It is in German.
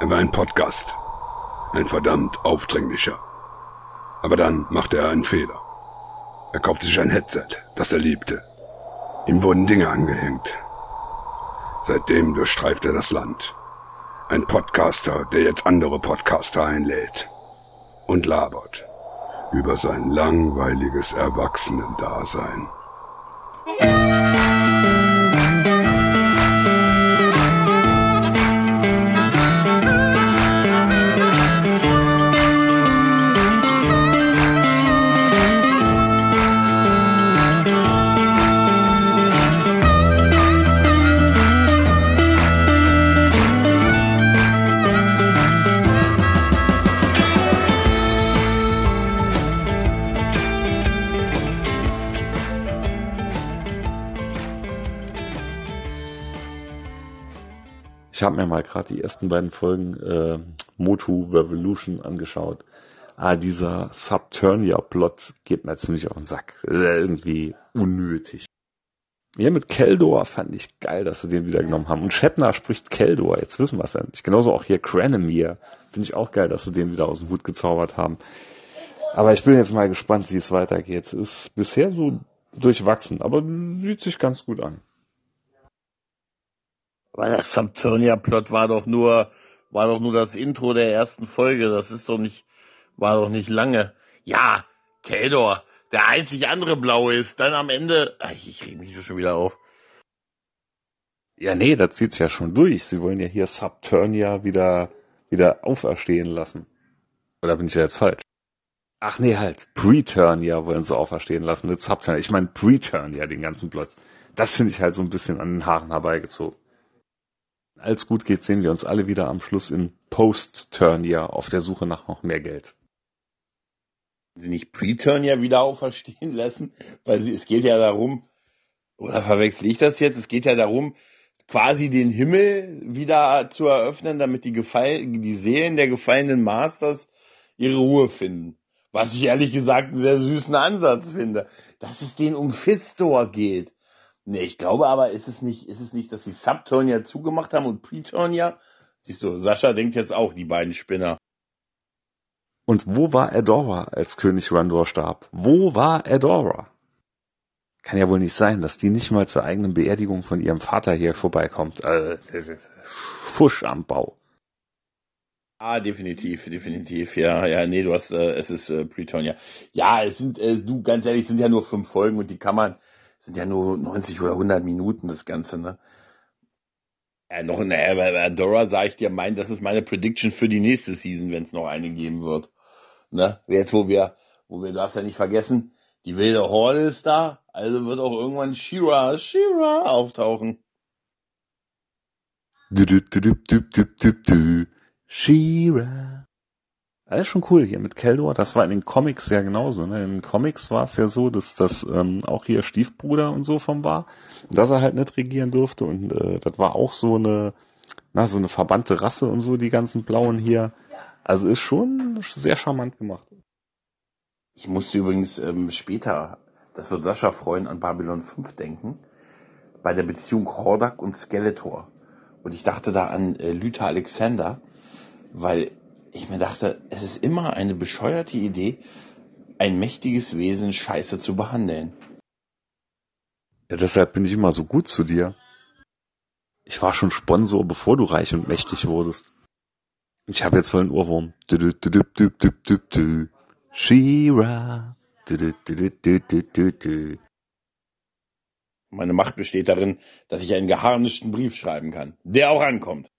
Er war ein Podcast. Ein verdammt aufdringlicher. Aber dann machte er einen Fehler. Er kaufte sich ein Headset, das er liebte. Ihm wurden Dinge angehängt. Seitdem durchstreift er das Land. Ein Podcaster, der jetzt andere Podcaster einlädt. Und labert über sein langweiliges Erwachsenendasein. Ich habe mir mal gerade die ersten beiden Folgen äh, Motu Revolution angeschaut. Ah, dieser Subturnia-Plot geht mir ziemlich auf den Sack. Äh, irgendwie unnötig. Ja, mit Keldor fand ich geil, dass sie den wieder genommen haben. Und Shatner spricht Keldor, jetzt wissen wir es endlich. Genauso auch hier Cranemir. Finde ich auch geil, dass sie den wieder aus dem Hut gezaubert haben. Aber ich bin jetzt mal gespannt, wie es weitergeht. Ist bisher so durchwachsen, aber sieht sich ganz gut an. Weil der Subturnia-Plot war doch nur, war doch nur das Intro der ersten Folge. Das ist doch nicht, war doch nicht lange. Ja, Keldor, der einzig andere Blaue ist. Dann am Ende, ach, ich reg mich schon wieder auf. Ja, nee, das zieht's ja schon durch. Sie wollen ja hier Subturnia wieder, wieder auferstehen lassen. Oder bin ich ja jetzt falsch? Ach nee, halt. Preturnia wollen sie auferstehen lassen, nicht Subturnia. Ich meine Preturnia, den ganzen Plot. Das finde ich halt so ein bisschen an den Haaren herbeigezogen als gut geht, sehen wir uns alle wieder am Schluss in Post-Turnier auf der Suche nach noch mehr Geld. Sie nicht Pre-Turnier wieder auferstehen lassen, weil sie, es geht ja darum, oder verwechsel ich das jetzt? Es geht ja darum, quasi den Himmel wieder zu eröffnen, damit die, Gefall die Seelen der gefallenen Masters ihre Ruhe finden. Was ich ehrlich gesagt einen sehr süßen Ansatz finde. Dass es denen um Fistor geht. Nee, ich glaube aber, ist es nicht, ist es nicht, dass sie Subturnia zugemacht haben und Preturnia? Siehst du, Sascha denkt jetzt auch, die beiden Spinner. Und wo war Adora, als König Randor starb? Wo war Adora? Kann ja wohl nicht sein, dass die nicht mal zur eigenen Beerdigung von ihrem Vater hier vorbeikommt. Äh, das ist Fusch am Bau. Ah, definitiv, definitiv, ja, ja, nee, du hast, äh, es ist äh, Pretonia. Ja, es sind, äh, du, ganz ehrlich, es sind ja nur fünf Folgen und die kann man, sind ja nur 90 oder 100 Minuten das Ganze, ne? Ja, noch eine äh, Dora, sag ich dir, mein, das ist meine Prediction für die nächste Season, wenn es noch eine geben wird. Ne? Jetzt, wo wir, wo wir, du darfst ja nicht vergessen, die wilde Horde ist da, also wird auch irgendwann Shira, Shira auftauchen. Du, du, du, du, du, du, du, du. Shira. Alles schon cool hier mit Keldor. Das war in den Comics ja genauso. Ne? In den Comics war es ja so, dass das ähm, auch hier Stiefbruder und so vom war. Dass er halt nicht regieren durfte. Und äh, das war auch so eine, na, so eine verbannte Rasse und so, die ganzen Blauen hier. Also ist schon sehr charmant gemacht. Ich musste übrigens ähm, später, das wird Sascha freuen, an Babylon 5 denken. Bei der Beziehung Hordak und Skeletor. Und ich dachte da an äh, Luther Alexander, weil ich mir dachte, es ist immer eine bescheuerte Idee, ein mächtiges Wesen scheiße zu behandeln. Ja, deshalb bin ich immer so gut zu dir. Ich war schon Sponsor, bevor du reich und mächtig wurdest. Ich habe jetzt voll einen Ohrwurm. Du, du, du, du, du, du, du. Shira. Du, du, du, du, du, du, du. Meine Macht besteht darin, dass ich einen geharnischten Brief schreiben kann, der auch ankommt.